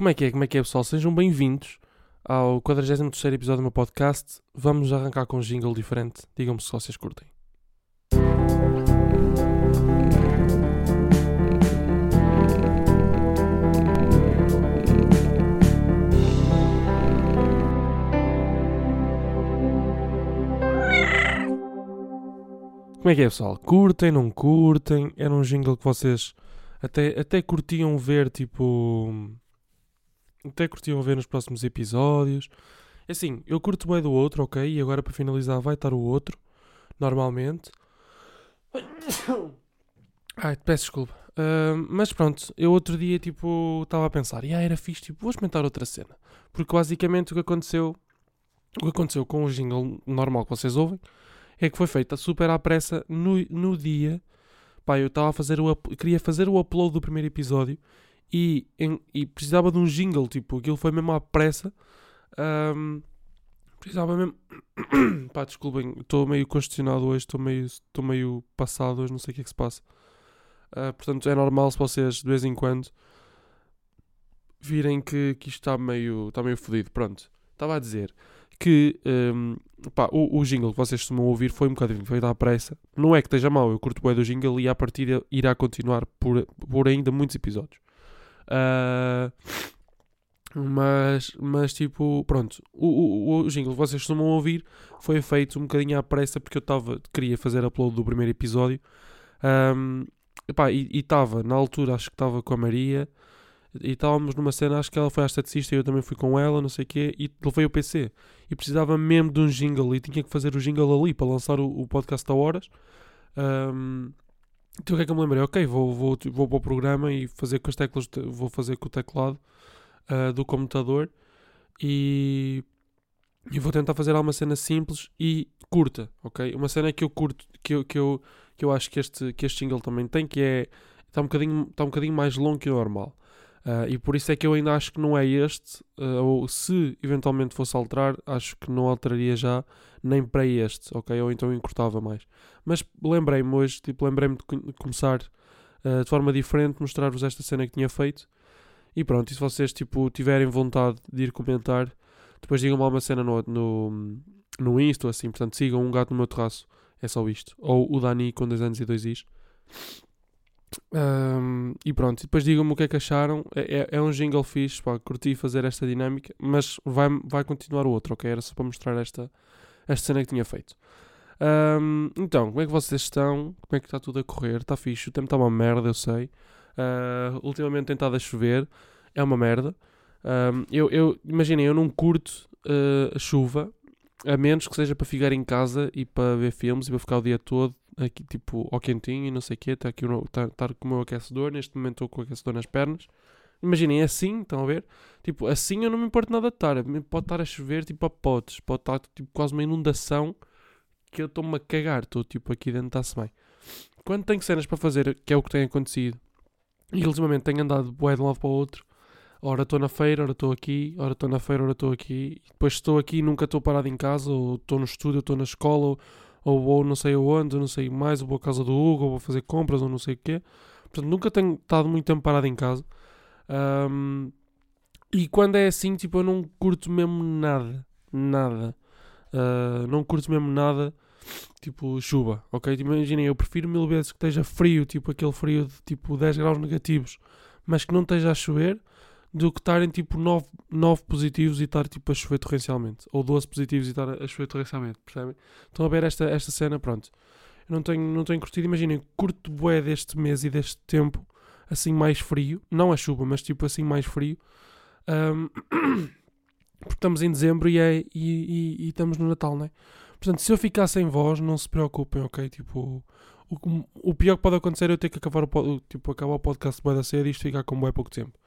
Como é que é? Como é que é, pessoal? Sejam bem-vindos ao 43 episódio do meu podcast. Vamos arrancar com um jingle diferente. Digam-me se vocês curtem. Como é que é, pessoal? Curtem, não curtem? Era um jingle que vocês até, até curtiam ver, tipo. Até curtiam ver nos próximos episódios. É Assim, eu curto bem do outro, ok? E agora para finalizar vai estar o outro, normalmente. Ai, peço desculpa. Ah, mas pronto, eu outro dia, tipo, estava a pensar, e ah, era fixe, tipo, vou experimentar outra cena. Porque basicamente o que aconteceu, o que aconteceu com o jingle normal que vocês ouvem, é que foi feita super à pressa no, no dia. Pá, eu estava a fazer o queria fazer o upload do primeiro episódio e, em- e precisava de um jingle, tipo, aquilo foi mesmo à pressa. Ahm, precisava mesmo. Pá, desculpem, estou meio congestionado hoje, estou meio, meio passado hoje, não sei o que é que se passa. Ah, portanto, é normal se vocês de vez em quando virem que, que isto está meio, está meio fodido. Pronto, estava a dizer que ahm, pá, o, o jingle que vocês costumam ouvir foi um bocadinho feito à pressa. Não é que esteja mau, eu curto bem do jingle e à partida irá continuar por, por ainda muitos episódios. Ah, mas, mas tipo, pronto, o, o, o jingle vocês costumam ouvir foi feito um bocadinho à pressa porque eu estava queria fazer upload do primeiro episódio. Ahm, epá, e estava, na altura, acho que estava com a Maria e estávamos numa cena, acho que ela foi à esteticista e eu também fui com ela, não sei o quê, e levei o PC. E precisava mesmo de um jingle e tinha que fazer o jingle ali para lançar o, o podcast a horas. Ahm, então o que é que eu me lembrei? Ok, vou, vou, vou para o programa e fazer com as teclas, vou fazer com o teclado ah, do computador e, e vou tentar fazer alguma cena simples e curta, ok? Uma cena que eu curto, que eu, que eu, que eu acho que este, que este jingle também tem, que é está um bocadinho, está um bocadinho mais longo que o normal. Ah, e por isso é que eu ainda acho que não é este, ah, ou se eventualmente fosse alterar, acho que não alteraria já nem para este, ok? Ou então encurtava mais. Mas lembrei-me hoje, tipo, lembrei-me de co- começar ah, de forma diferente, mostrar-vos esta cena que tinha feito. E pronto, e se vocês tipo, tiverem vontade de ir comentar, depois digam-me alguma cena no, no, no Insta assim. Portanto, sigam um gato no meu terraço, é só isto. Ou o Dani com 2 anos e 2 is. Ahm, e pronto, e depois digam-me o que é que acharam. É, é, é um jingle fixe, pá, curti fazer esta dinâmica, mas vai, vai continuar o outro, ok? Era só para mostrar esta, esta cena que tinha feito. Ahm, então, como é que vocês estão? Como é que está tudo a correr? Está fixe, o tempo está uma merda, eu sei. Ah, ultimamente tem estado a chover, é uma merda. Ahm, eu, eu, imaginem, eu não curto ah, a chuva, a menos que seja para ficar em casa e para ver filmes e para ficar o dia todo aqui, tipo, ao quentinho e não sei o quê. Estar aqui tá, estar com o meu aquecedor. Neste momento estou com o aquecedor nas pernas. Imaginem, é assim, estão a ver? Tipo, assim eu não me importo nada de estar. Pode estar a chover, tipo, a potes. Pode estar, tipo, quase uma inundação que eu estou-me a cagar. Estou, tipo, aqui dentro, está-se bem. Quando tenho cenas para fazer, que é o que tem acontecido, e ultimamente tenho andado de um lado para o outro, ora estou na feira, ora estou aqui, ora estou na feira, ora estou aqui. Depois estou aqui e nunca estou parado em casa, ou estou no estúdio, ou estou na escola, ou, ou vou não sei aonde, ou não sei mais, ou vou à casa do Hugo, ou vou fazer compras, ou não sei o quê. Portanto, nunca tenho estado muito tempo parado em casa. Ahm, e quando é assim, tipo, eu não curto mesmo nada. Nada. Ah, não curto mesmo nada. Tipo, chuva, ok? Tipo, Imaginem, eu prefiro mil vezes que esteja frio, tipo aquele frio de tipo 10 graus negativos, mas que não esteja a chover, do que estarem tipo 9, 9 positivos e estar tipo a chover torrencialmente. Ou 12 positivos e estar a chover torrencialmente, percebem? Estão a ver esta, esta cena, pronto. Eu não tenho, não tenho curtido, imaginem, curto bué deste mês e deste tempo, assim mais frio, não a chuva, mas tipo assim mais frio. Ahm, porque estamos em dezembro e, é, e, e- e estamos no Natal, não é? Portanto, se eu ficar sem voz, não se preocupem, ok? Tipo, o, o pior que pode acontecer é eu ter que acabar o, tipo, acabar o podcast bué da cedo e isto ficar com bué pouco tempo.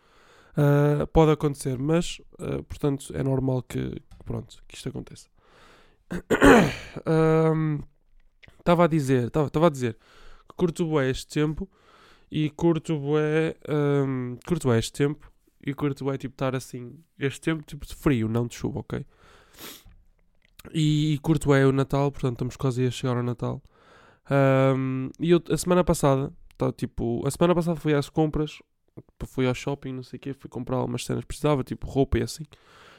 Ah, pode acontecer, mas, ah, portanto, é normal que, pronto, que isto aconteça. Estava a dizer, estava a dizer que curto bué este tempo e curto bué, ahm, curto bué este tempo e curto bué, tipo, estar assim, este tempo, tipo, de frio, não de chuva, ok? E, e curto é o Natal, portanto estamos quase a chegar ao Natal. Ahm, e eu, a semana passada, tá, tipo, a semana passada fui às compras fui ao shopping, não sei o quê, fui comprar algumas cenas que precisava, tipo roupa e assim.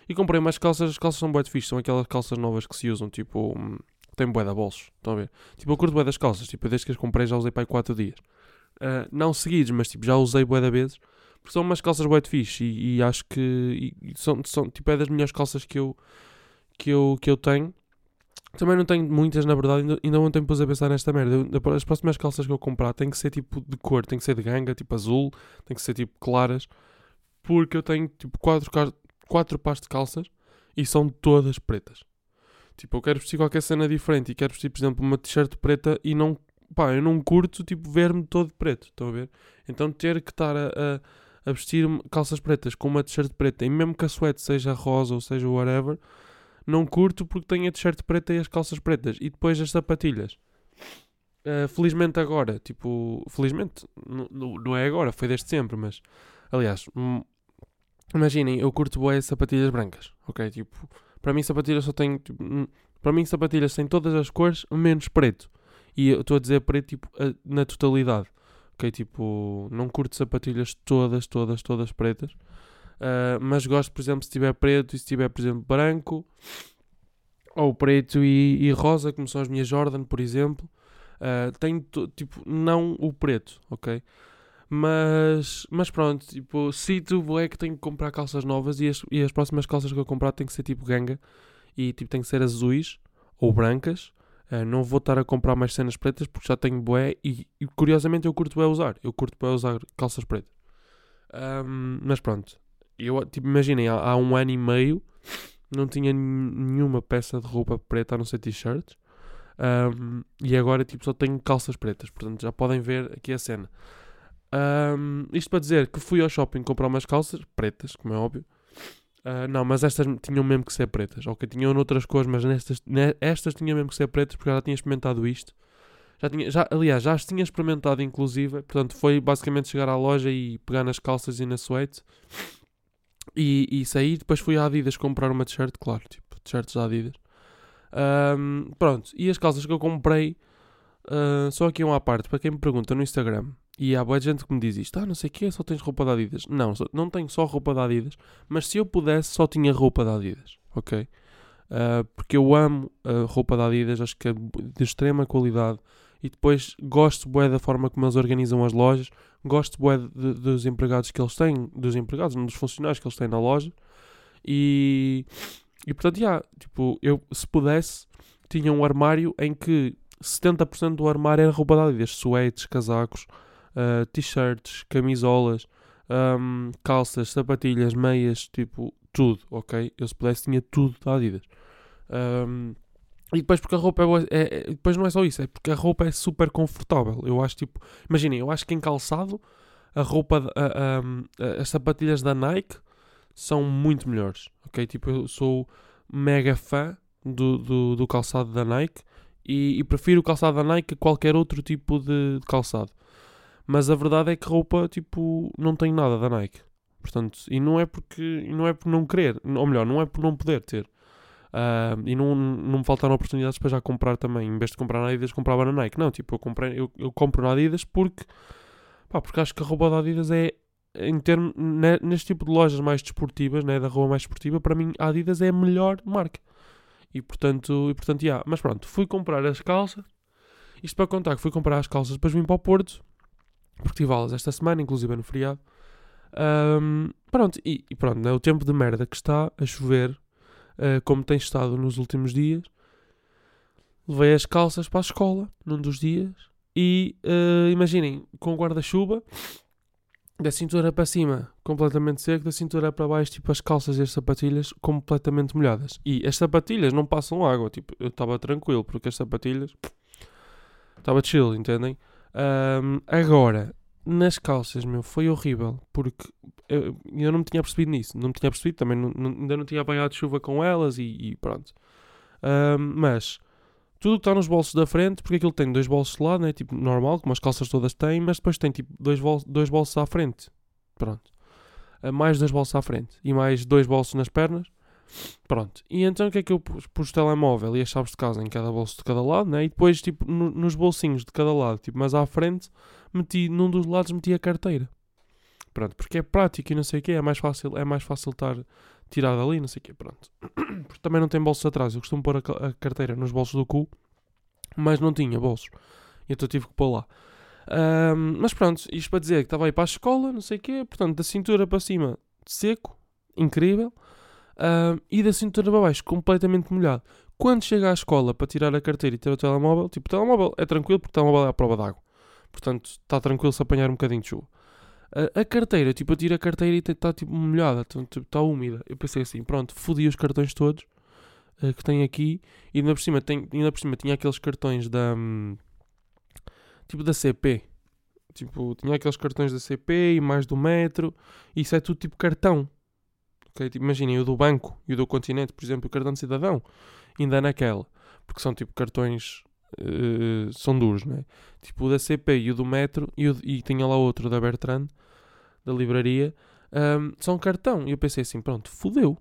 E comprei mais calças, as calças são bué de fixe, são aquelas calças novas que se usam, tipo, hum, tem bué de bolsos, estão a ver? Tipo, eu curto bué das calças, tipo, desde que as comprei já usei para aí 4 dias. Uh, não seguidos, mas tipo, já usei bué da vezes, porque são umas calças bué de fixe e, e acho que e, são, são, tipo, é das melhores calças que eu, que eu, que eu tenho. Também não tenho muitas, na verdade, ainda, ontem pus a pensar nesta merda. As próximas calças que eu comprar têm que ser tipo de cor, tem que ser de ganga, tipo azul, tem que ser tipo claras, porque eu tenho tipo quatro, quatro pares de calças e são todas pretas. Tipo, eu quero vestir qualquer cena diferente e quero vestir, por exemplo, uma t-shirt preta e não, pá, eu não curto, tipo, ver-me todo preto, estão a ver? Então ter que estar a, a, a vestir calças pretas com uma t-shirt preta e mesmo que a suéte seja rosa ou seja whatever não curto porque tenho a t-shirt preta e as calças pretas. E depois as sapatilhas. Uh, felizmente agora, tipo, felizmente, não é agora, foi desde sempre, mas aliás, hum, imaginem, eu curto boas sapatilhas brancas, ok? Tipo, para mim sapatilhas só tem, tipo, hum, para mim sapatilhas têm todas as cores, menos preto. E eu estou a dizer preto, tipo, na totalidade, ok? Tipo, não curto sapatilhas todas, todas, todas pretas. Uh, mas gosto, por exemplo, se tiver preto e se tiver, por exemplo, branco, ou preto e, e rosa, como são as minhas Jordan, por exemplo. Uh, tenho, tipo, não o preto, ok? Mas, mas pronto, tipo, sinto é que tenho que comprar calças novas e as, e as próximas calças que eu comprar têm que ser tipo ganga e tipo, têm que ser azuis ou brancas. Uh, não vou estar a comprar mais cenas pretas porque já tenho boé e, e, curiosamente eu curto bem usar. Eu curto bem usar calças pretas. Um, mas pronto, eu, tipo, imaginem, há, há, um ano e meio não tinha nenhuma peça de roupa preta a não ser t-shirts. Um, e agora, tipo, só tenho calças pretas. Portanto, já podem ver aqui a cena. Um, isto para dizer que fui ao shopping comprar umas calças pretas, como é óbvio. Uh, não, mas estas tinham mesmo que ser pretas. Ok, tinham noutras cores, mas nestas, estas tinham mesmo que ser pretas porque eu já tinha experimentado isto. Já tinha, já, aliás, já as tinha experimentado inclusive. Portanto, foi basicamente chegar à loja e pegar nas calças e na suéte e, e saí, depois fui à Adidas comprar uma t-shirt, claro, tipo, t-shirts da Adidas. Um, pronto, e as calças que eu comprei, uh, só aqui uma à parte, para quem me pergunta no Instagram, e há boa gente que me diz isto, ah, não sei o que, só tens roupa da Adidas. Não, não tenho só roupa da Adidas, mas se eu pudesse, só tinha roupa da Adidas, ok? Uh, porque eu amo a roupa da Adidas, acho que é de extrema qualidade. E depois gosto bué da forma como eles organizam as lojas, gosto bué de, dos empregados que eles têm, dos empregados, dos funcionários que eles têm na loja. E, e portanto, já, tipo, eu se pudesse, tinha um armário em que 70% do armário era roupa da Adidas, suetes, casacos, uh, t-shirts, camisolas, um, calças, sapatilhas, meias, tipo, tudo, ok? Eu se pudesse tinha tudo da Adidas. Um, e depois porque a roupa é, é, é, Depois não é só isso, é porque a roupa é super confortável. Eu acho tipo. Imaginem, eu acho que em calçado a roupa. A, a, a, as sapatilhas da Nike são muito melhores. Ok? Tipo, eu sou mega fã do, do, do calçado da Nike e, e, prefiro o calçado da Nike a qualquer outro tipo de, de, calçado. Mas a verdade é que roupa, tipo, não tem nada da Nike. Portanto, e não é porque não é por não querer, ou melhor, não é por não poder ter. Uh, e não, não me faltaram oportunidades para já comprar também. Em vez de comprar na Adidas, comprava na Nike. Não, tipo, eu, comprei, eu, eu compro na Adidas porque, pá, porque acho que a roupa da Adidas é, em termo, neste tipo de lojas mais desportivas, né, da roupa mais desportiva, para mim a Adidas é a melhor marca. E portanto, e portanto, yeah. mas pronto, fui comprar as calças. Isto para contar que fui comprar as calças, depois vim para o Porto, porque tive aulas esta semana, inclusive no feriado. Um, pronto, e, e pronto, né, o tempo de merda que está a chover uh, como tem estado nos últimos dias. Levei as calças para a escola num dos dias e uh, imaginem, com guarda-chuva, da cintura para cima completamente seco, da cintura para baixo, tipo as calças e as sapatilhas completamente molhadas. E as sapatilhas não passam água, tipo, eu estava tranquilo, porque as sapatilhas estava chill, entendem? Um, agora, nas calças, meu, foi horrível, porque eu, eu não me tinha percebido nisso, não me tinha percebido, também não, não, ainda não tinha apanhado chuva com elas e, e pronto. Um, mas tudo que está nos bolsos da frente, porque aquilo tem dois bolsos de lado, né? tipo normal, como as calças todas têm, mas depois tem tipo dois, bol dois bolsos à frente, pronto. Uh, mais dois bolsos à frente e mais dois bolsos nas pernas. Pronto. E então o que é que eu pus? Pus o telemóvel e as chaves de casa em cada bolso de cada lado, né? E depois, tipo, no, nos bolsinhos de cada lado, tipo, mas à frente, meti, num dos lados meti a carteira. Pronto, porque é prático e não sei o quê, é mais fácil, é mais fácil estar tirado ali, não sei o quê, pronto. Porque também não tem bolsos atrás, eu costumo pôr a, a carteira nos bolsos do cu, mas não tinha bolsos, então tive que pôr lá. Um, mas pronto, isto para dizer que estava aí para a escola, não sei o quê, portanto, da cintura para cima, seco, incrível, um, e da cintura para baixo, completamente molhado. Quando chega à escola para tirar a carteira e ter o telemóvel, tipo, o telemóvel é tranquilo porque o telemóvel é à prova d'água. Portanto, está tranquilo se apanhar um bocadinho de chuva. A, a carteira, tipo, eu tiro a carteira e está tipo molhada, está tipo, úmida. Eu pensei assim, pronto, fodi os cartões todos uh, que tenho aqui e ainda por cima, tem, ainda por cima tinha aqueles cartões da. Hum, tipo da CP. Tipo, tinha aqueles cartões da CP e mais do metro. Isso é tudo tipo cartão. Okay? Tipo, imaginem, o do banco e o do continente, por exemplo, o cartão de cidadão, ainda é naquela. Porque são tipo cartões. Uh, são duros, né? Tipo o da CP e o do metro. E, o, e tinha lá outro da Bertrand, da livraria. Um, são cartão. E eu pensei assim: pronto, fodeu.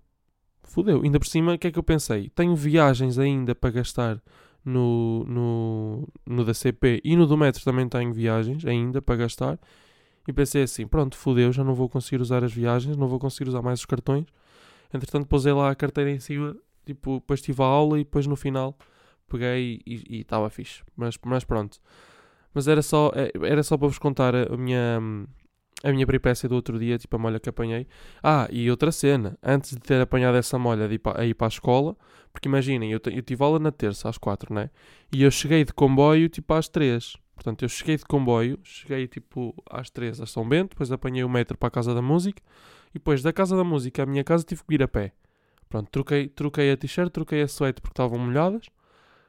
Fodeu. Ainda por cima, o que é que eu pensei? Tenho viagens ainda para gastar no, no, no da CP e no do metro também tenho viagens ainda para gastar. E pensei assim: pronto, fodeu, já não vou conseguir usar as viagens, não vou conseguir usar mais os cartões. Entretanto, pusei lá a carteira em cima, tipo, depois tive a aula e depois no final peguei e estava fixe. Mas, mas pronto. Mas era só, é, era só para vos contar a minha, a minha peripécia do outro dia, tipo a molha que apanhei. Ah, e outra cena, antes de ter apanhado essa molha de ir para, a ir para a escola, porque imaginem, eu, eu tive aula na terça às quatro, né? E eu cheguei de comboio tipo às três. Portanto, eu cheguei de comboio, cheguei tipo às três a São Bento, depois apanhei o metro para a Casa da Música, e depois da Casa da Música à minha casa tive que ir a pé. Pronto, troquei, troquei a t-shirt, troquei a suéte porque estavam molhadas.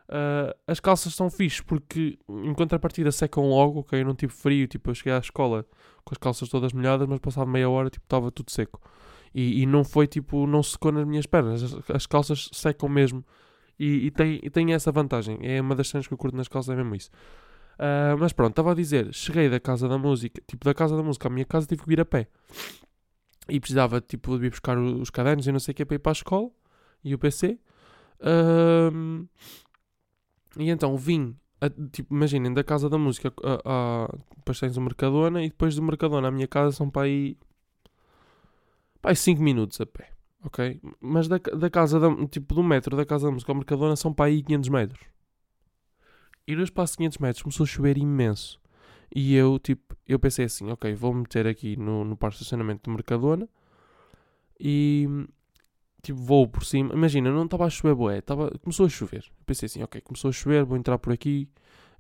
Uh, as calças são fixes porque em contrapartida secam logo, ok? Eu não tive frio, tipo, eu cheguei à escola com as calças todas molhadas, mas passado meia hora, tipo, estava tudo seco. E, e, não foi, tipo, não secou nas minhas pernas. As, as calças secam mesmo. E, e, tem, e tem essa vantagem. É uma das cenas que eu curto nas calças, é mesmo isso. Uh, mas pronto, estava a dizer, cheguei da casa da música, tipo, da casa da música à minha casa, tive que ir a pé. E precisava, tipo, de ir buscar os cadernos e não sei o que para ir para a escola. E o PC. Uh, e então vim, a, tipo, imaginem, da casa da música a, a, depois tens o Mercadona e depois do Mercadona à minha casa são para aí, para aí 5 minutos a pé, ok? Mas da, da casa, da, tipo, do metro da casa da música ao Mercadona são para aí 500 metros. E no espaço de 500 metros começou a chover imenso. E eu, tipo, eu pensei assim, ok, vou meter aqui no, no parque de estacionamento do Mercadona e, tipo, vou por cima. Imagina, não estava a chover, boé, tava, começou a chover. pensei assim, ok, começou a chover, vou entrar por aqui,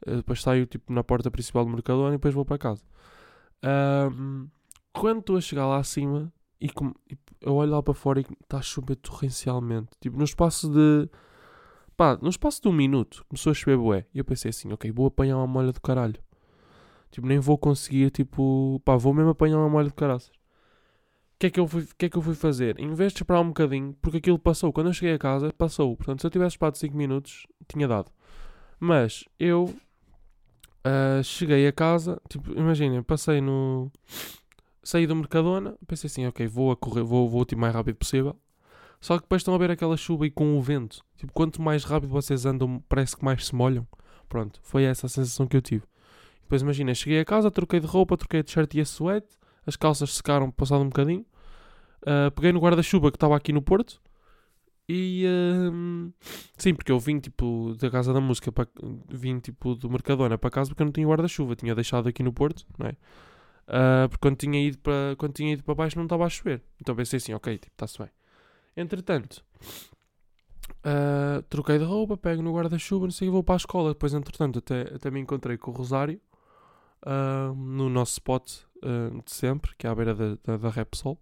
uh, depois saio, tipo, na porta principal do Mercadona e depois vou para casa. Um, quando estou a chegar lá acima e, com, e eu olho lá para fora e está a chover torrencialmente, tipo, no espaço de. Pá, no espaço de um minuto começou a chover, boé. E eu pensei assim, ok, vou apanhar uma molha do caralho. Tipo, nem vou conseguir, tipo, pá, vou mesmo apanhar uma molha de caraças que é que eu fui, que é que eu fui fazer? Em vez de esperar um bocadinho, porque aquilo passou, quando eu cheguei a casa, passou. Portanto, se eu tivesse esperado 5 minutos, tinha dado. Mas eu uh, cheguei a casa, tipo, imaginem, passei no. Saí do Mercadona, pensei assim, ok, vou a correr, vou, vou o mais rápido possível. Só que depois estão a ver aquela chuva e com o vento. Tipo, quanto mais rápido vocês andam, parece que mais se molham. Pronto, foi essa a sensação que eu tive. Depois imagina, cheguei a casa, troquei de roupa, troquei de shirt e a suéte as calças secaram passado um bocadinho. Uh, peguei no guarda-chuva que estava aqui no Porto. E uh, sim, porque eu vim tipo da casa da música vim tipo do Mercadona para casa porque eu não tinha guarda-chuva, tinha deixado aqui no Porto, não é? Uh, porque quando tinha ido para quando tinha ido para baixo não estava a chover. Então pensei assim, ok, tipo, está-se bem. Entretanto, uh, troquei de roupa, pego no guarda-chuva, não sei, vou para a escola. Depois, entretanto, até, até me encontrei com o Rosário no nosso spot uh, de sempre, que é à beira da, da, da Repsol.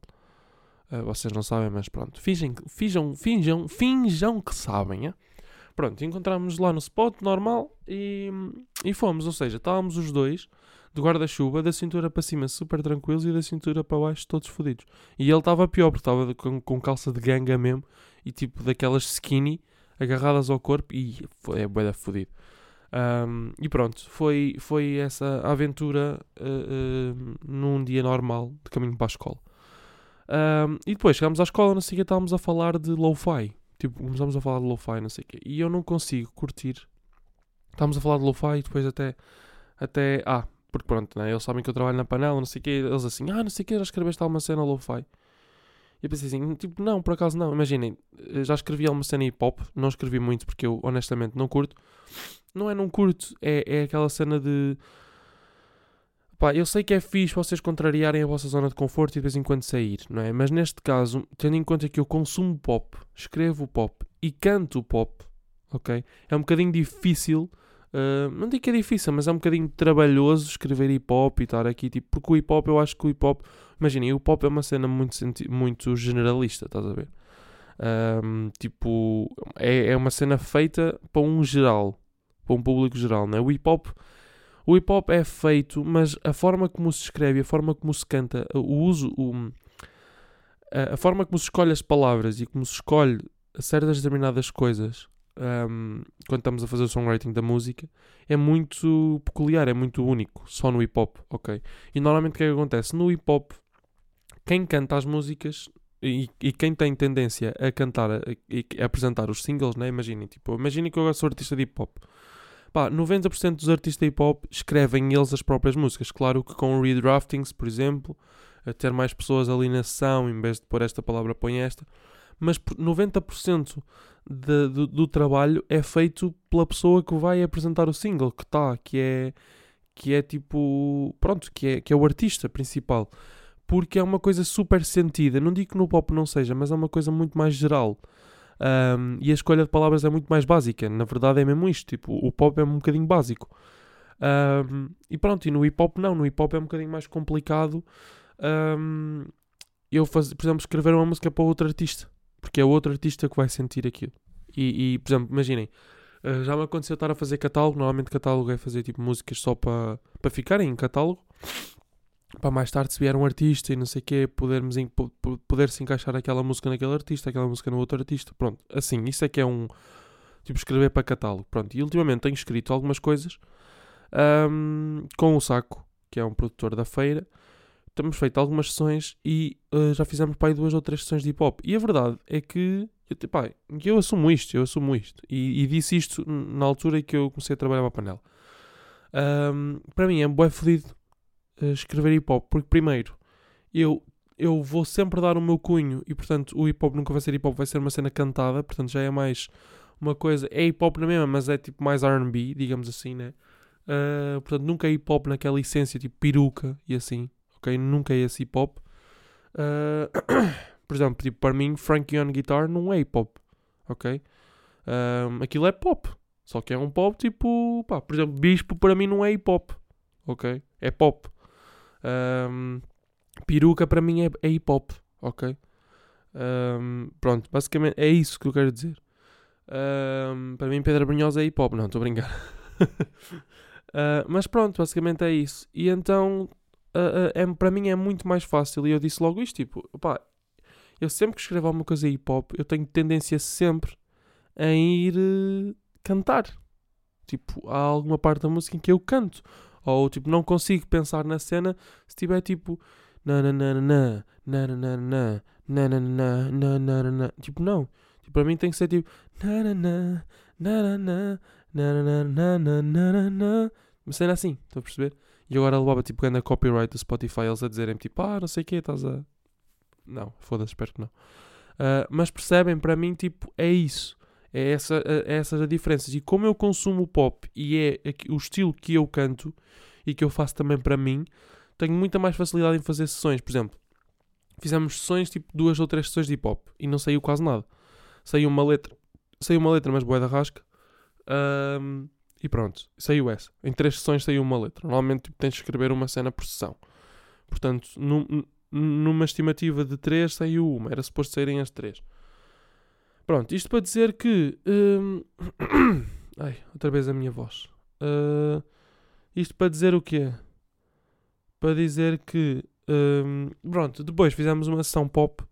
Uh, vocês não sabem, mas pronto. Fingem, finjam, finjam, finjam que sabem, é? Pronto, encontramos lá no spot normal e, e fomos. Ou seja, estávamos os dois de guarda-chuva, da cintura para cima super tranquilos e da cintura para baixo todos fodidos. E ele estava pior, porque estava com, com calça de ganga mesmo e tipo daquelas skinny agarradas ao corpo e foi, é boeda fodido. Um, e pronto, foi, foi essa aventura uh, uh, num dia normal de caminho para a escola. Um, e depois chegámos à escola, o que, estávamos a falar de lo-fi. Tipo, começámos a falar de lo-fi, não sei o quê. E eu não consigo curtir. Estávamos a falar de lo-fi e depois até. até ah, porque pronto, né? eles sabem que eu trabalho na panela, não sei o quê, eles assim, ah, não sei o quê, já escreveste alguma cena lo-fi? E eu pensei assim, tipo, não, por acaso não. Imaginem, já escrevi alguma cena hip hop, não escrevi muito porque eu honestamente não curto. Não é não curto, é, é aquela cena de. Pá, eu sei que é fixe vocês contrariarem a vossa zona de conforto e de vez em quando sair, não é? Mas neste caso, tendo em conta que eu consumo pop, escrevo pop e canto pop, ok? É um bocadinho difícil Uh, não digo que é difícil, mas é um bocadinho trabalhoso escrever hip hop e estar aqui, tipo, porque o hip hop, eu acho que o hip hop, imaginem, o pop é uma cena muito, muito generalista, estás a ver? Um, tipo, é, é uma cena feita para um geral, para um público geral, não é? O hip hop, o hip hop é feito, mas a forma como se escreve, a forma como se canta, o uso, o, a, forma como se escolhe as palavras e como se escolhe certas determinadas coisas um, quando estamos a fazer o songwriting da música, é muito peculiar, é muito único, só no hip hop, ok? E normalmente o que é que acontece? No hip hop, quem canta as músicas e, e quem tem tendência a cantar e apresentar os singles, né? Imaginem, tipo, imaginem que eu sou artista de hip hop. Pá, 90% dos artistas hip hop escrevem eles as próprias músicas. Claro que com redraftings, por exemplo, a ter mais pessoas ali na sessão, em vez de pôr esta palavra, põe esta mas 90% de, do, do, trabalho é feito pela pessoa que vai apresentar o single, que está, que é, que é tipo, pronto, que é, que é o artista principal. Porque é uma coisa super sentida. Não digo que no pop não seja, mas é uma coisa muito mais geral. Um, e a escolha de palavras é muito mais básica. Na verdade é mesmo isto. Tipo, o pop é um bocadinho básico. Um, e pronto, e no hip hop não. No hip hop é um bocadinho mais complicado. Um, eu, por exemplo, escrever uma música para outro artista porque é outro artista que vai sentir aquilo. E, e por exemplo, imaginem, uh, já me aconteceu estar a fazer catálogo. Normalmente, catálogo é fazer tipo músicas só para para ficarem em catálogo. Para mais tarde, se vier um artista e não sei o quê, podermos poder se encaixar aquela música naquele artista, aquela música no outro artista. Pronto, assim, isso é que é um. Tipo, escrever para catálogo. Pronto, e ultimamente tenho escrito algumas coisas um, com o Saco, que é um produtor da feira temos feito algumas sessões e uh, já fizemos aí duas ou três sessões de hip hop. E a verdade é que eu, eu assumo isto, eu assumo isto. E, e, disse isto na altura que eu comecei a trabalhar para a panela. Um, para mim é bué fodido escrever hip hop, porque primeiro eu, eu vou sempre dar o meu cunho e portanto o hip hop nunca vai ser hip hop, vai ser uma cena cantada, portanto já é mais uma coisa, é hip hop na mesma, mas é tipo mais RB, digamos assim, né? Uh, portanto nunca é hip hop naquela essência tipo peruca e assim ok? Nunca é esse hip hop. Uh, por exemplo, tipo, para mim, Frankie on Guitar não é hip hop, ok? Um, aquilo é pop, só que é um pop tipo, pá, por exemplo, Bispo para mim não é hip hop, ok? É pop. Um, peruca para mim é, é hip hop, ok? Um, pronto, basicamente é isso que eu quero dizer. Um, para mim, Pedra Brunhosa é hip hop, não, estou a brincar. uh, mas pronto, basicamente é isso. E então uh, uh, é, para mim é muito mais fácil. E eu disse logo isto: tipo, opá, eu sempre que escrevo alguma coisa hip hop, eu tenho tendência sempre em ir uh, cantar. Tipo, há alguma parte da música em que eu canto. Ou tipo, não consigo pensar na cena se tiver tipo. Tipo, não. Tipo, para mim tem que ser tipo. Uma cena assim, estão a perceber? E agora levava tipo grande copyright do Spotify eles a dizerem tipo, ah, não sei o que, estás a. Não, foda-se, espero que não. Uh, mas percebem, para mim, tipo, é isso. É, essa, é essas as diferenças. E como eu consumo pop e é o estilo que eu canto e que eu faço também para mim, tenho muita mais facilidade em fazer sessões. Por exemplo, fizemos sessões, tipo duas ou três sessões de hip hop e não saiu quase nada. Saiu uma letra, saiu uma letra, mas boa da rasca. Um, e pronto, saiu essa. Em três sessões saiu uma letra. Normalmente tipo, tens de escrever uma cena por sessão. Portanto, num, numa estimativa de três saiu uma. Era suposto saírem as três. Pronto, isto para dizer que. Hum, ai, outra vez a minha voz. Uh, isto para dizer o quê? Para dizer que. Hum, pronto, depois fizemos uma sessão pop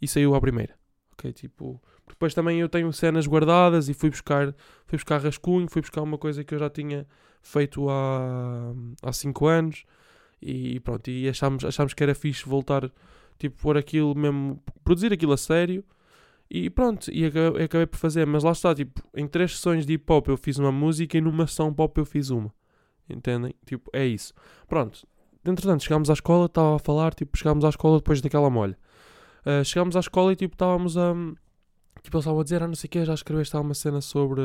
e saiu a primeira. Ok, tipo. Depois também eu tenho cenas guardadas e fui buscar, fui buscar rascunho, fui buscar uma coisa que eu já tinha feito há 5 há anos e pronto, e achámos, achámos que era fixe voltar, tipo, pôr aquilo mesmo, produzir aquilo a sério e pronto, e acabei, acabei por fazer, mas lá está, tipo, em três sessões de hip hop eu fiz uma música e numa sessão pop eu fiz uma. Entendem? Tipo, é isso. Pronto. Entretanto, chegámos à escola, estava a falar, tipo, chegámos à escola depois daquela molha. Uh, chegámos à escola e, tipo, estávamos a... Tipo, eles estavam a dizer, ah, não sei o que, já escreveste uma cena sobre...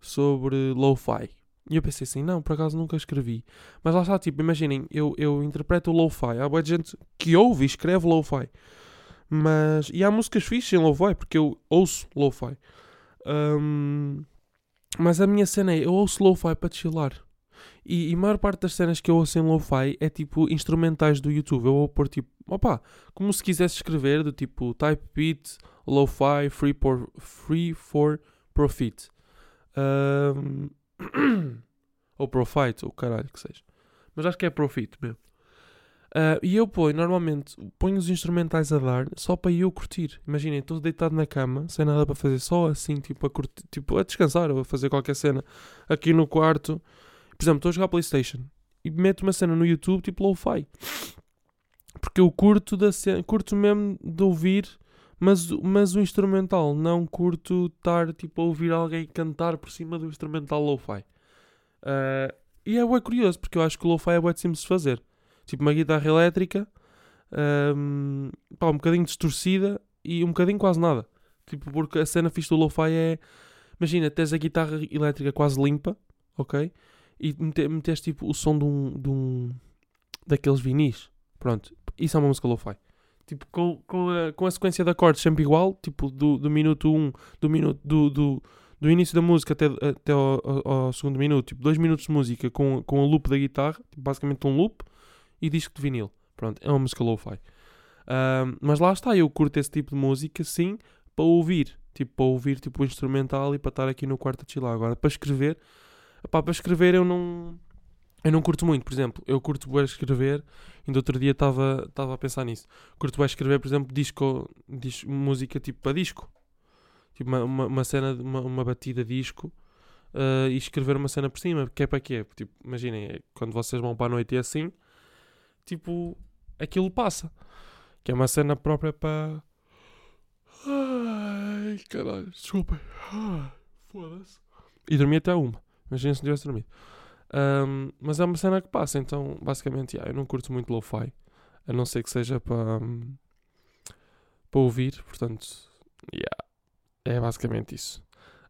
Sobre lo-fi. E eu pensei assim, não, por acaso nunca escrevi. Mas lá está, tipo, imaginem, eu, eu interpreto o lo-fi. Há boa gente que ouve e escreve lo-fi. Mas. E há músicas fixas em lo-fi, porque eu ouço lo-fi. Um, mas a minha cena é, eu ouço lo-fi para chilar. E, e a maior parte das cenas que eu ouço em lo-fi é tipo instrumentais do YouTube. Eu vou pôr tipo, opa, como se quisesse escrever, do tipo type beat, lo-fi, free, free for profit. Um, ou profit, ou caralho que seja. Mas acho que é profit mesmo. Uh, e eu ponho, normalmente, ponho os instrumentais a dar só para eu curtir. Imaginem, estou deitado na cama, sem nada para fazer, só assim, tipo a, curtir, tipo, a descansar ou a fazer qualquer cena aqui no quarto. Por exemplo, estou a jogar Playstation e meto uma cena no YouTube, tipo lo-fi. Porque eu curto, da cena, curto mesmo de ouvir, mas, mas o instrumental. Não curto estar tipo, a ouvir alguém cantar por cima do instrumental lo-fi. Uh, e é curioso, porque eu acho que o lo-fi é bem simples de fazer tipo uma guitarra elétrica, um, pá, um bocadinho distorcida e um bocadinho quase nada. Tipo, porque a cena fixe do lo-fi é. Imagina, tens a guitarra elétrica quase limpa, ok? E metes tipo o som de um, de um. daqueles vinis. Pronto, isso é uma música lo-fi. Tipo, com, com, a, com a sequência de acordes sempre igual, tipo, do, do minuto 1, um, do minuto. Do, do, do início da música até, até ao, ao, ao, segundo minuto, tipo, dois minutos de música com, com o loop da guitarra, tipo, basicamente um loop, e disco de vinil. Pronto, é uma música lo-fi. mas lá está, eu curto esse tipo de música, sim, para ouvir. Tipo, para ouvir tipo, o instrumental e para estar aqui no quarto a chilar. Agora, para escrever, epá, para escrever eu não... Eu não curto muito, por exemplo, eu curto bem escrever, ainda outro dia estava a pensar nisso. Curto bem escrever, por exemplo, disco, disco música tipo para disco. Tipo uma, uma, uma cena, uma, uma batida disco uh, e escrever uma cena por cima, que é para quê? Tipo, imaginem, quando vocês vão para a noite e é assim, tipo, aquilo passa. Que é uma cena própria para. Ai, caralho, desculpem. Foda-se. E dormi até uma. Imagina se não tivesse dormido. Um, mas é uma cena que passa, então basicamente yeah, eu não curto muito lo-fi. A não ser que seja para um, para ouvir, portanto, yeah, é basicamente isso.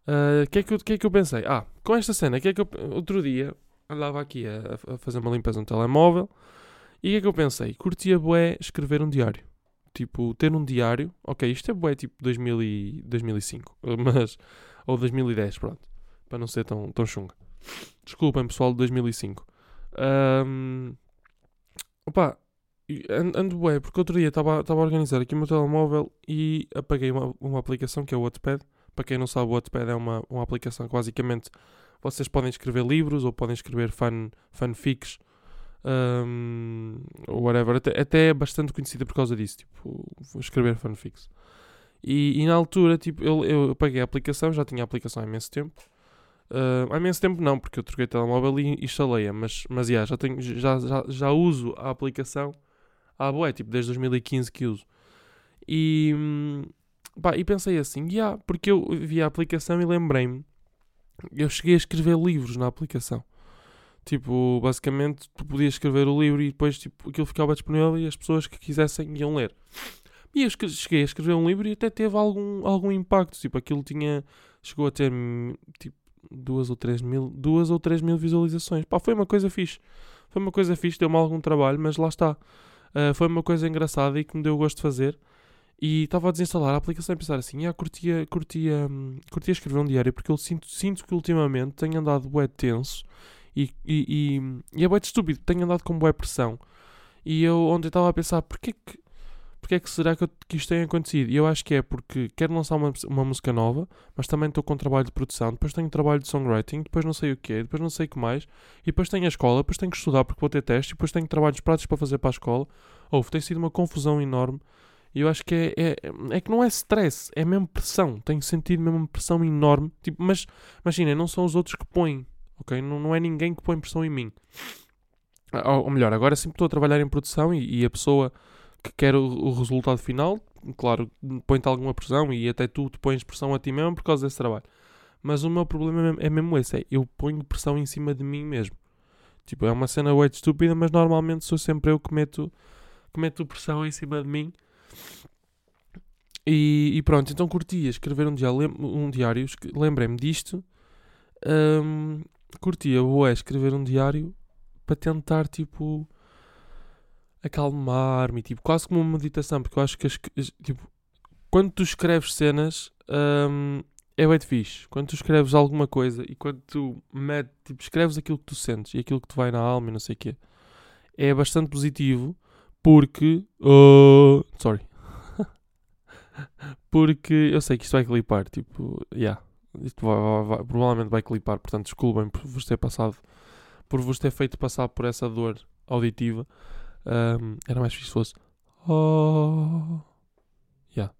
O uh, que, é que, eu, que é que eu pensei? Ah, com esta cena, que é que eu, outro dia andava aqui a, a fazer uma limpeza no telemóvel e o que é que eu pensei? Curtia bué escrever um diário. Tipo, ter um diário. Ok, isto é bué tipo 2000 e 2005. Mas, ou 2010, pronto. Para não ser tão, tão chunga. Desculpem, pessoal de 2005. Um, opa, ando bué, porque outro dia estava a organizar aqui o meu telemóvel e apaguei uma, uma aplicação que é o Wattpad. Para quem não sabe, o Wattpad é uma, uma aplicação que basicamente vocês podem escrever livros ou podem escrever fan, fanfics um, whatever, até, até é bastante conhecida por causa disso, tipo, escrever fanfics. E, e na altura, tipo, eu, eu paguei a aplicação, já tinha a aplicação há imenso tempo. Uh, há imenso tempo não, porque eu troquei o telemóvel e instalei-a, mas, mas yeah, já, tenho, já, já, já uso a aplicação há boé, tipo, desde 2015 que uso. E, pá, e pensei assim, yeah, porque eu vi a aplicação e lembrei-me, eu cheguei a escrever livros na aplicação. Tipo, basicamente, tu podias escrever o livro e depois tipo, aquilo ficava disponível e as pessoas que quisessem iam ler. E eu cheguei a escrever um livro e até teve algum, algum impacto. Tipo, aquilo tinha. Chegou a ter tipo duas ou três mil, duas ou três mil visualizações. Pá, foi uma coisa fixe. Foi uma coisa fixe, deu-me algum trabalho, mas lá está. Uh, foi uma coisa engraçada e que me deu gosto de fazer. E estava a desinstalar a aplicação e pensar assim, ah, curtia, curtia, hum, curtia escrever um diário, porque eu sinto, sinto que ultimamente tenho andado bué tenso e, e, e, e é bem estúpido, tenho andado com boa pressão. E eu ontem estava a pensar, porquê que, porquê que será que, eu, que isto tem acontecido? E eu acho que é porque quero lançar uma, uma música nova, mas também estou com trabalho de produção, depois tenho trabalho de songwriting, depois não sei o que depois não sei o que mais, e depois tenho a escola, depois tenho que estudar porque vou ter testes, depois tenho trabalhos práticos para fazer para a escola. Houve, tem sido uma confusão enorme. E eu acho que é, é, é que não é stress, é mesmo pressão. Tenho sentido mesmo pressão enorme. Tipo, mas imagina, não são os outros que põem ok? Não, não é ninguém que põe pressão em mim. Ou, ou melhor, agora sempre estou a trabalhar em produção e, e a pessoa que quer o, o resultado final, claro, põe-te alguma pressão e até tu te pões pressão a ti mesmo por causa desse trabalho. Mas o meu problema é mesmo, é esse, é eu ponho pressão em cima de mim mesmo. Tipo, é uma cena muito estúpida, mas normalmente sou sempre eu que meto, que meto pressão em cima de mim. E, e pronto, então curtia escrever um diário, um diário lembrei-me disto. Um, curtia, boé, escrever um diário para tentar, tipo, acalmar-me, tipo, quase como uma meditação, porque eu acho que, tipo, quando tu escreves cenas, um, é bem fixe. Quando tu escreves alguma coisa e quando tu med, tipo, escreves aquilo que tu sentes e aquilo que te vai na alma e não sei o quê, é bastante positivo porque. Uh, sorry. porque eu sei que isto vai clipar, tipo, yeah. Isto vai, vai, provavelmente vai clipar, portanto, desculpem por vos ter passado, por vos ter feito passar por essa dor auditiva. Um, era mais fixe se fosse. Oh. Yeah.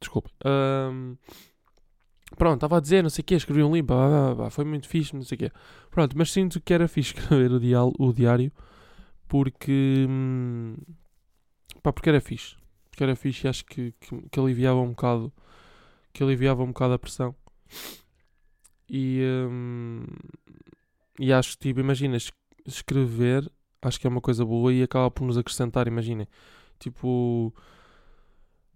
Desculpem. Um, Pronto, estava a dizer, não sei o quê, escrevi um livro, foi muito fixe, não sei o quê. Pronto, mas sinto que era fixe escrever o, diário, o diário porque. Hum, pá, porque era fixe. Porque era fixe e acho que, que, que, aliviava um bocado. Que aliviava um bocado a pressão. E. Hum, e acho que, tipo, imagina, escrever, acho que é uma coisa boa e acaba por nos acrescentar, imaginem. Tipo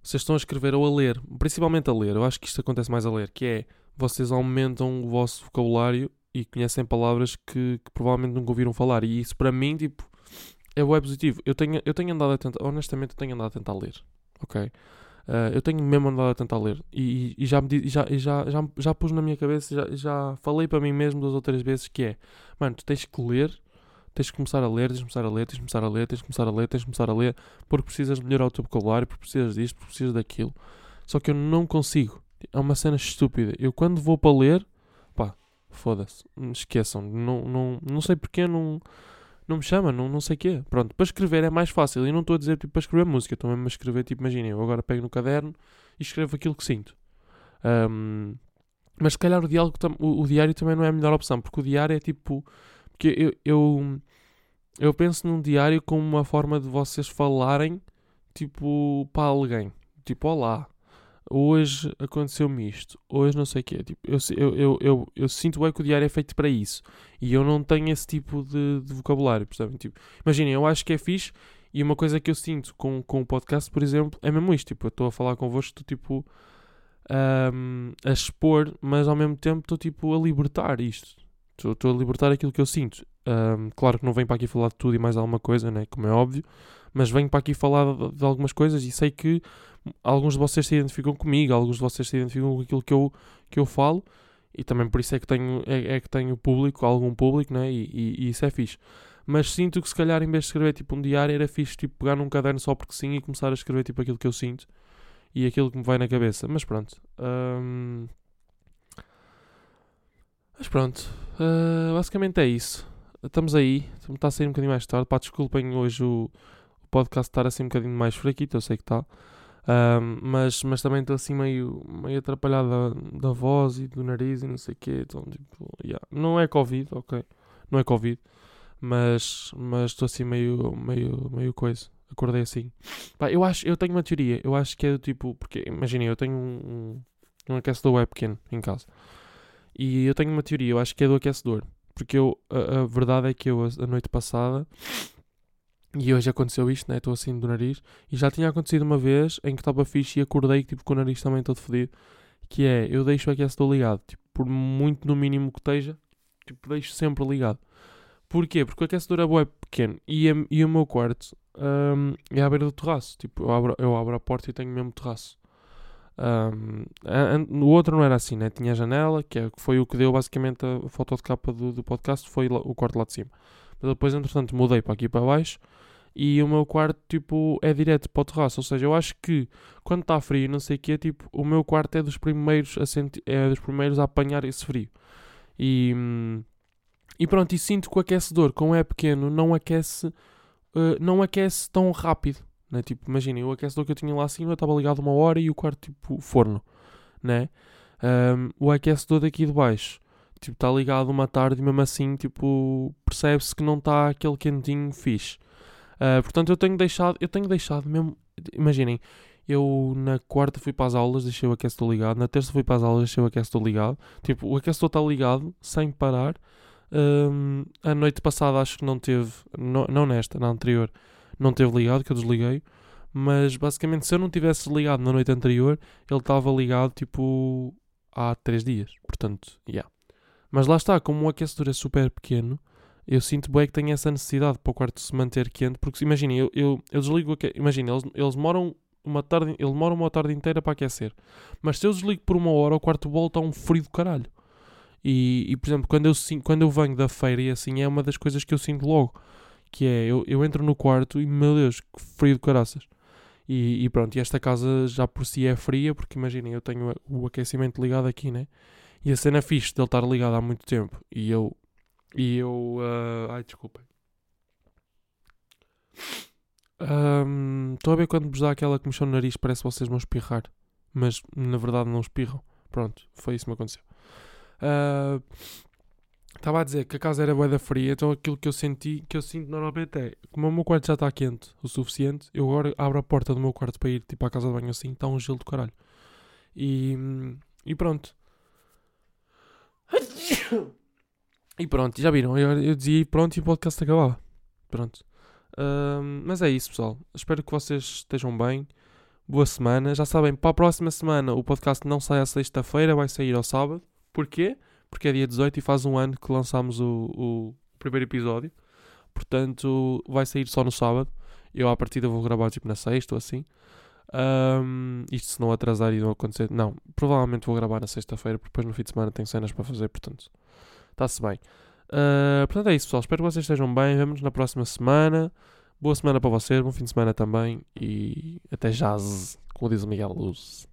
vocês estão a escrever ou a ler, principalmente a ler, eu acho que isto acontece mais a ler, que é vocês aumentam o vosso vocabulário e conhecem palavras que, que provavelmente nunca ouviram falar. E isso para mim, tipo, é web positivo. Eu tenho, eu tenho andado a tentar, honestamente, eu tenho andado a tentar ler, ok? Uh, eu tenho mesmo andado a tentar ler e, e, já, me, já, já, já, já pus na minha cabeça, já, já falei para mim mesmo duas ou três vezes que é, mano, tu tens que ler tens de começar a ler, tens de começar a ler, tens de começar a ler, tens de começar a ler, tens de começar a ler, porque precisas melhorar o teu vocabulário, porque precisas disto, porque precisas daquilo. Só que eu não consigo. É uma cena estúpida. Eu quando vou para ler, pá, foda-se, esqueçam. Não, não, não sei porque não, não me chama, não, não sei o quê. Pronto, para escrever é mais fácil. E não estou a dizer tipo, para escrever música, estou mesmo a escrever, tipo, imaginem, eu agora pego no caderno e escrevo aquilo que sinto. Um, mas se calhar o, diálogo, o, o diário também não é a melhor opção, porque o diário é tipo porque eu, eu, eu penso num diário como uma forma de vocês falarem, tipo, para alguém. Tipo, olá, hoje aconteceu-me isto, hoje não sei o quê. Tipo, eu, eu, eu, eu, sinto bem que o diário é feito para isso. E eu não tenho esse tipo de, vocabulário, percebem? Tipo, imaginem, eu acho que é fixe. E uma coisa que eu sinto com, com o podcast, por exemplo, é mesmo isto. Tipo, eu estou a falar convosco, estou tipo a expor, mas ao mesmo tempo estou tipo a libertar isto. Estou a libertar aquilo que eu sinto. Claro que não venho para aqui falar de tudo e mais alguma coisa, né? como é óbvio, mas venho para aqui falar de, algumas coisas e sei que alguns de vocês se identificam comigo, alguns de vocês se identificam com aquilo que eu, que eu falo e também por isso é que tenho, é, é que tenho público, algum público, né? E, e, e, isso é fixe. Mas sinto que se calhar em vez de escrever tipo um diário era fixe tipo pegar num caderno só porque sim e começar a escrever tipo aquilo que eu sinto e aquilo que me vai na cabeça. Mas pronto. Um, mas pronto, uh, basicamente é isso. Estamos aí, está a sair um bocadinho mais tarde. Pá, desculpem hoje o podcast estar assim um bocadinho mais fraquito, eu sei que está. Um, mas, mas também estou assim meio, meio atrapalhado da, da, voz e do nariz e não sei o quê. Então, tipo, yeah. Não é Covid, ok. Não é Covid. Mas estou assim meio, meio, meio coisa. Acordei assim. Pá, eu acho, eu tenho uma teoria. Eu acho que é do tipo, porque imaginem, eu tenho um, um, aquecedor web pequeno em casa. E eu tenho uma teoria, eu acho que é do aquecedor. Porque eu, a, a verdade é que eu, a, a noite passada, e hoje aconteceu isto, né? Estou assim do nariz. E já tinha acontecido uma vez em que estava fixe e acordei tipo, com o nariz também todo fodido. Que é, eu deixo o aquecedor ligado. Tipo, por muito no mínimo que esteja, tipo, deixo sempre ligado. Porquê? Porque o aquecedor é bué pequeno. E, e o meu quarto um, é à beira do terraço. Tipo, eu abro, eu abro a porta e tenho mesmo terraço. Um, o outro não era assim, né? Tinha a janela, que, é, foi o que deu basicamente a foto de capa do, do podcast, foi o quarto lá de cima. Mas depois, entretanto, mudei para aqui para baixo e o meu quarto, tipo, é direto para o terraço. Ou seja, eu acho que quando está frio, não sei o que, tipo, o meu quarto é dos primeiros a sentir, é dos primeiros a apanhar esse frio. E, e pronto, e sinto que o aquecedor, como é pequeno, não aquece, uh, não aquece tão rápido. Né? Tipo, imaginem, o aquecedor que eu tinha lá acima estava ligado uma hora e o quarto, tipo, forno. Né? Um, o aquecedor daqui de baixo, tipo, está ligado uma tarde e mesmo assim, tipo, percebe-se que não está aquele quentinho fixe. Uh, portanto, eu tenho deixado, eu tenho deixado mesmo, imaginem, Eu na quarta fui para as aulas, deixei o aquecedor ligado. Na terça fui para as aulas, deixei o aquecedor ligado. Tipo, o aquecedor está ligado, sem parar. Um, a noite passada acho que não teve, não, não nesta, na anterior, não teve ligado, que eu desliguei. Mas basicamente, se eu não tivesse ligado na noite anterior, ele estava ligado tipo há 3 dias. Portanto, já. Yeah. Mas lá está, como o aquecedor é super pequeno, eu sinto bem que tenho essa necessidade para o quarto se manter quente, porque imaginem, eu, eu, eu desligo imagina, eles, eles demoram uma tarde, ele demora uma tarde inteira para aquecer. Mas se eu desligo por uma hora, o quarto volta a um frio do caralho. E, e, por exemplo, quando eu, quando eu venho da feira e assim, é uma das coisas que eu sinto logo. Que é, eu, eu entro no quarto e, meu Deus, que frio de caraças. E, e pronto, e esta casa já por si é fria, porque imaginem, eu tenho o aquecimento ligado aqui, né? E a cena fixe dele estar ligado há muito tempo. E eu. E eu. Uh, ai, desculpem. Estou um, a ver quando vos dá aquela que no nariz, parece que vocês vão espirrar. Mas na verdade não espirram. Pronto, foi isso que me aconteceu. Estava uh, a dizer que a casa era boeda fria, então aquilo que eu senti, que eu sinto normalmente é, como o meu quarto já está quente o suficiente, eu agora abro a porta do meu quarto para ir tipo à casa de banho assim, está um gelo do caralho. E, e pronto. E pronto, já viram? Eu, eu dizia pronto e o podcast acabava. Pronto. Uh, mas é isso, pessoal. Espero que vocês estejam bem. Boa semana. Já sabem, para a próxima semana o podcast não sai à sexta-feira, vai sair ao sábado. Porquê? Porque é dia 18 e faz um ano que lançámos o, o primeiro episódio. Portanto, vai sair só no sábado. Eu à partida vou gravar tipo na sexta ou assim. Um, isto se não atrasar e não acontecer. Não, provavelmente vou gravar na sexta-feira, porque depois no fim de semana tenho cenas para fazer, portanto, está-se bem. Uh, portanto é isso, pessoal. Espero que vocês estejam bem. Vemo-nos na próxima semana. Boa semana para vocês, bom fim de semana também. E até já, como diz o Miguel Luz.